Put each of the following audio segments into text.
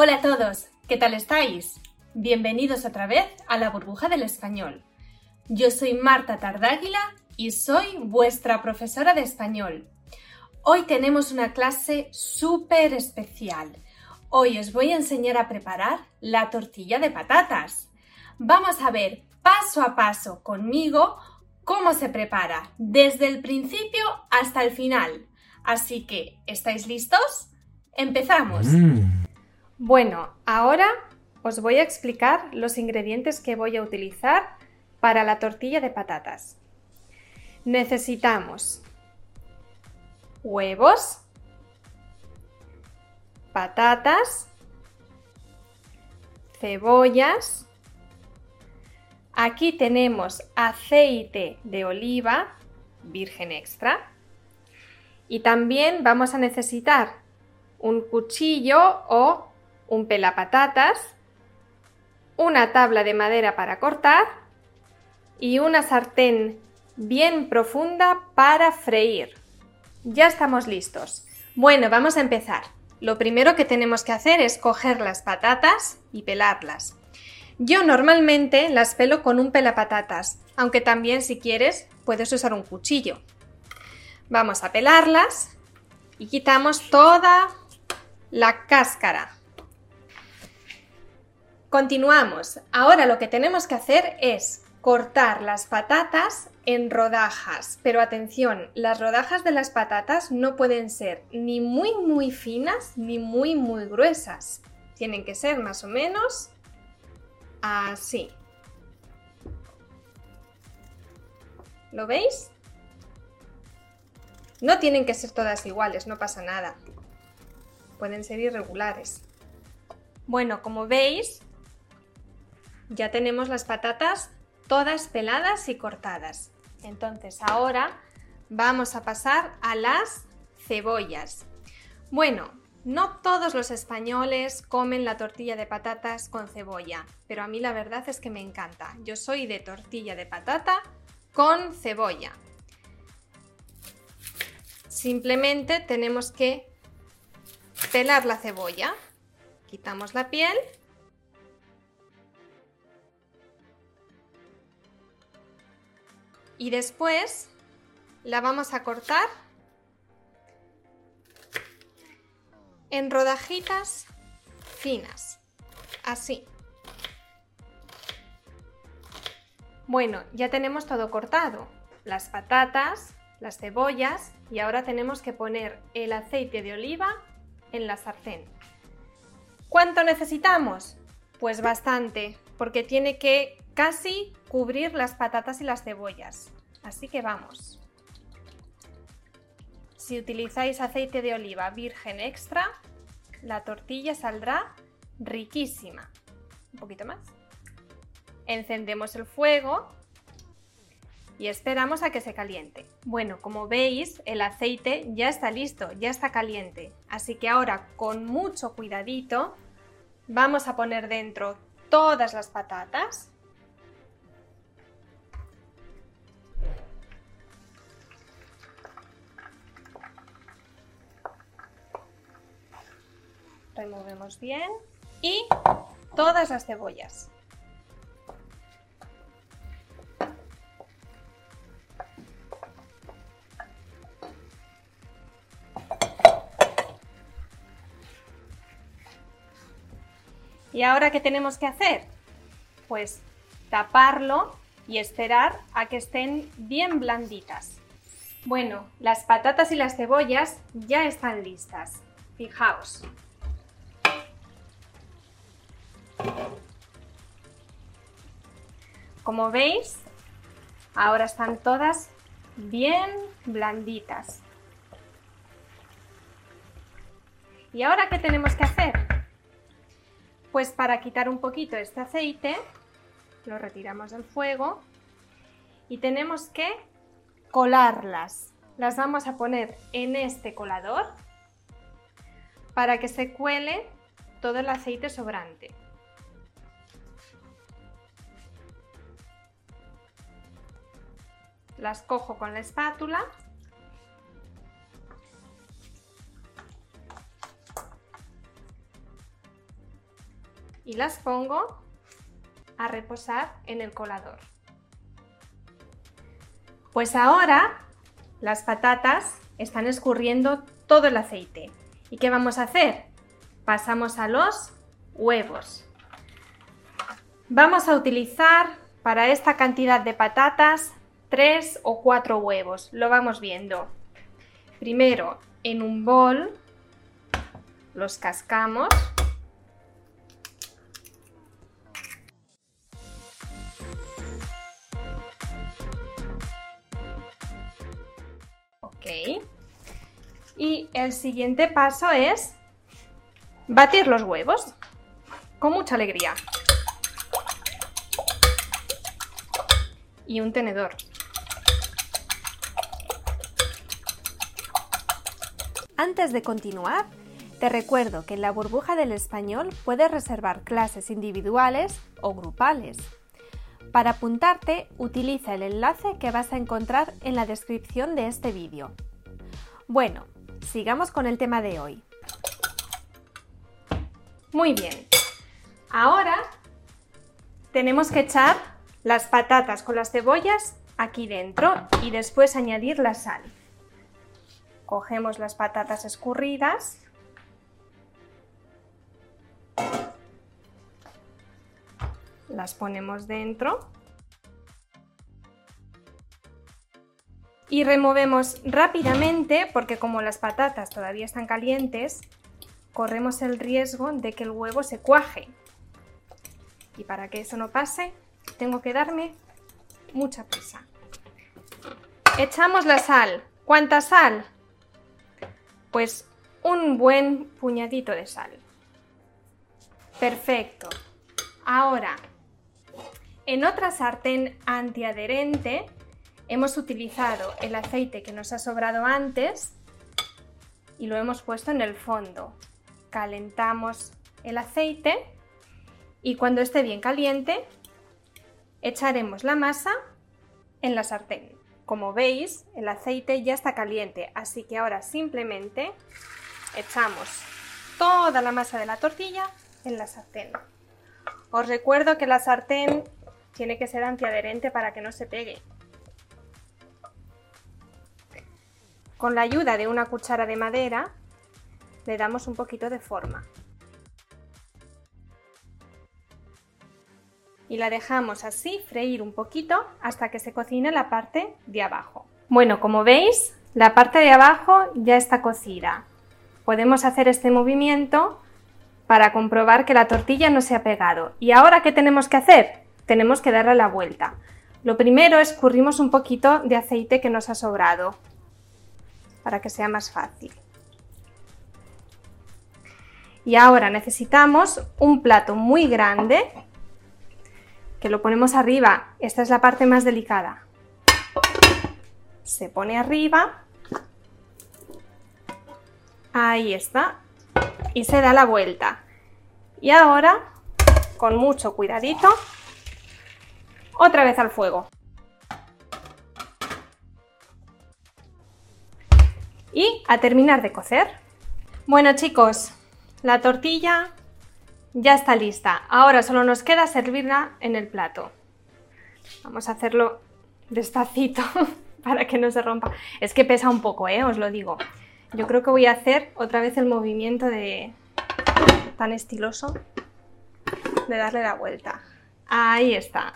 Hola a todos, ¿qué tal estáis? Bienvenidos otra vez a la burbuja del español. Yo soy Marta Tardáguila y soy vuestra profesora de español. Hoy tenemos una clase súper especial. Hoy os voy a enseñar a preparar la tortilla de patatas. Vamos a ver paso a paso conmigo cómo se prepara desde el principio hasta el final. Así que, ¿estáis listos? ¡Empezamos! Mm. Bueno, ahora os voy a explicar los ingredientes que voy a utilizar para la tortilla de patatas. Necesitamos huevos, patatas, cebollas, aquí tenemos aceite de oliva virgen extra y también vamos a necesitar un cuchillo o un pelapatatas, una tabla de madera para cortar y una sartén bien profunda para freír. Ya estamos listos. Bueno, vamos a empezar. Lo primero que tenemos que hacer es coger las patatas y pelarlas. Yo normalmente las pelo con un pelapatatas, aunque también si quieres puedes usar un cuchillo. Vamos a pelarlas y quitamos toda la cáscara. Continuamos. Ahora lo que tenemos que hacer es cortar las patatas en rodajas. Pero atención, las rodajas de las patatas no pueden ser ni muy muy finas ni muy muy gruesas. Tienen que ser más o menos así. ¿Lo veis? No tienen que ser todas iguales, no pasa nada. Pueden ser irregulares. Bueno, como veis, ya tenemos las patatas todas peladas y cortadas. Entonces ahora vamos a pasar a las cebollas. Bueno, no todos los españoles comen la tortilla de patatas con cebolla, pero a mí la verdad es que me encanta. Yo soy de tortilla de patata con cebolla. Simplemente tenemos que pelar la cebolla. Quitamos la piel y después la vamos a cortar en rodajitas finas, así. Bueno, ya tenemos todo cortado, las patatas, las cebollas y ahora tenemos que poner el aceite de oliva en la sartén. ¿Cuánto necesitamos? Pues bastante, porque tiene que casi cubrir las patatas y las cebollas. Así que vamos. Si utilizáis aceite de oliva virgen extra, la tortilla saldrá riquísima. Un poquito más. Encendemos el fuego y esperamos a que se caliente. Bueno, como veis, el aceite ya está listo, ya está caliente. Así que ahora, con mucho cuidadito, vamos a poner dentro todas las patatas removemos bien y todas las cebollas. ¿Y ahora qué tenemos que hacer? Pues taparlo y esperar a que estén bien blanditas. Bueno, las patatas y las cebollas ya están listas. Fijaos. Como veis, ahora están todas bien blanditas. ¿Y ahora qué tenemos que hacer? Pues para quitar un poquito este aceite, lo retiramos del fuego y tenemos que colarlas. Las vamos a poner en este colador para que se cuele todo el aceite sobrante. Las cojo con la espátula y las pongo a reposar en el colador. Pues ahora las patatas están escurriendo todo el aceite. ¿Y qué vamos a hacer? Pasamos a los huevos. Vamos a utilizar para esta cantidad de patatas tres o cuatro huevos. Lo vamos viendo. Primero en un bol los cascamos. Ok. Y el siguiente paso es batir los huevos con mucha alegría. Y un tenedor. Antes de continuar, te recuerdo que en la burbuja del español puedes reservar clases individuales o grupales. Para apuntarte, utiliza el enlace que vas a encontrar en la descripción de este vídeo. Bueno, sigamos con el tema de hoy. Muy bien. Ahora tenemos que echar las patatas con las cebollas aquí dentro y después añadir la sal. Cogemos las patatas escurridas. Las ponemos dentro. Y removemos rápidamente porque como las patatas todavía están calientes, corremos el riesgo de que el huevo se cuaje. Y para que eso no pase, tengo que darme mucha prisa. Echamos la sal. ¿Cuánta sal? Pues un buen puñadito de sal. Perfecto. Ahora, en otra sartén antiadherente hemos utilizado el aceite que nos ha sobrado antes y lo hemos puesto en el fondo. Calentamos el aceite y cuando esté bien caliente echaremos la masa en la sartén. Como veis, el aceite ya está caliente, así que ahora simplemente echamos toda la masa de la tortilla en la sartén. Os recuerdo que la sartén tiene que ser antiadherente para que no se pegue. Con la ayuda de una cuchara de madera le damos un poquito de forma. Y la dejamos así freír un poquito hasta que se cocine la parte de abajo. Bueno, como veis, la parte de abajo ya está cocida. Podemos hacer este movimiento para comprobar que la tortilla no se ha pegado. ¿Y ahora qué tenemos que hacer? Tenemos que darle la vuelta. Lo primero es escurrimos un poquito de aceite que nos ha sobrado para que sea más fácil. Y ahora necesitamos un plato muy grande que lo ponemos arriba. Esta es la parte más delicada. Se pone arriba. Ahí está. Y se da la vuelta. Y ahora, con mucho cuidadito, otra vez al fuego. Y a terminar de cocer. Bueno chicos, la tortilla ya está lista. Ahora solo nos queda servirla en el plato. Vamos a hacerlo despacito para que no se rompa. Es que pesa un poco, ¿eh? os lo digo. Yo creo que voy a hacer otra vez el movimiento de tan estiloso de darle la vuelta. Ahí está.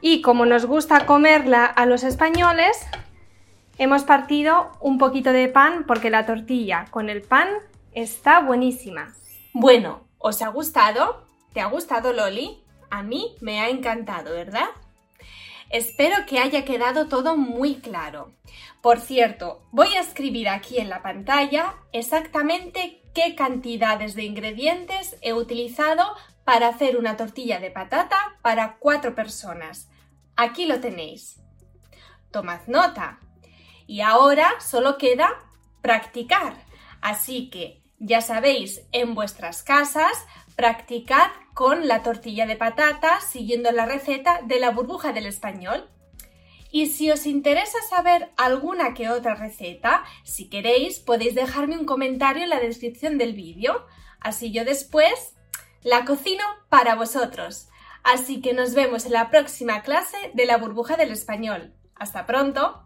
Y como nos gusta comerla a los españoles, hemos partido un poquito de pan porque la tortilla con el pan está buenísima. Bueno, ¿os ha gustado? ¿Te ha gustado Loli? A mí me ha encantado, ¿verdad? Espero que haya quedado todo muy claro. Por cierto, voy a escribir aquí en la pantalla exactamente qué cantidades de ingredientes he utilizado para hacer una tortilla de patata para cuatro personas. Aquí lo tenéis. Tomad nota. Y ahora solo queda practicar. Así que ya sabéis, en vuestras casas practicad con la tortilla de patata siguiendo la receta de la burbuja del español. Y si os interesa saber alguna que otra receta, si queréis podéis dejarme un comentario en la descripción del vídeo. Así yo después la cocino para vosotros. Así que nos vemos en la próxima clase de la burbuja del español. Hasta pronto.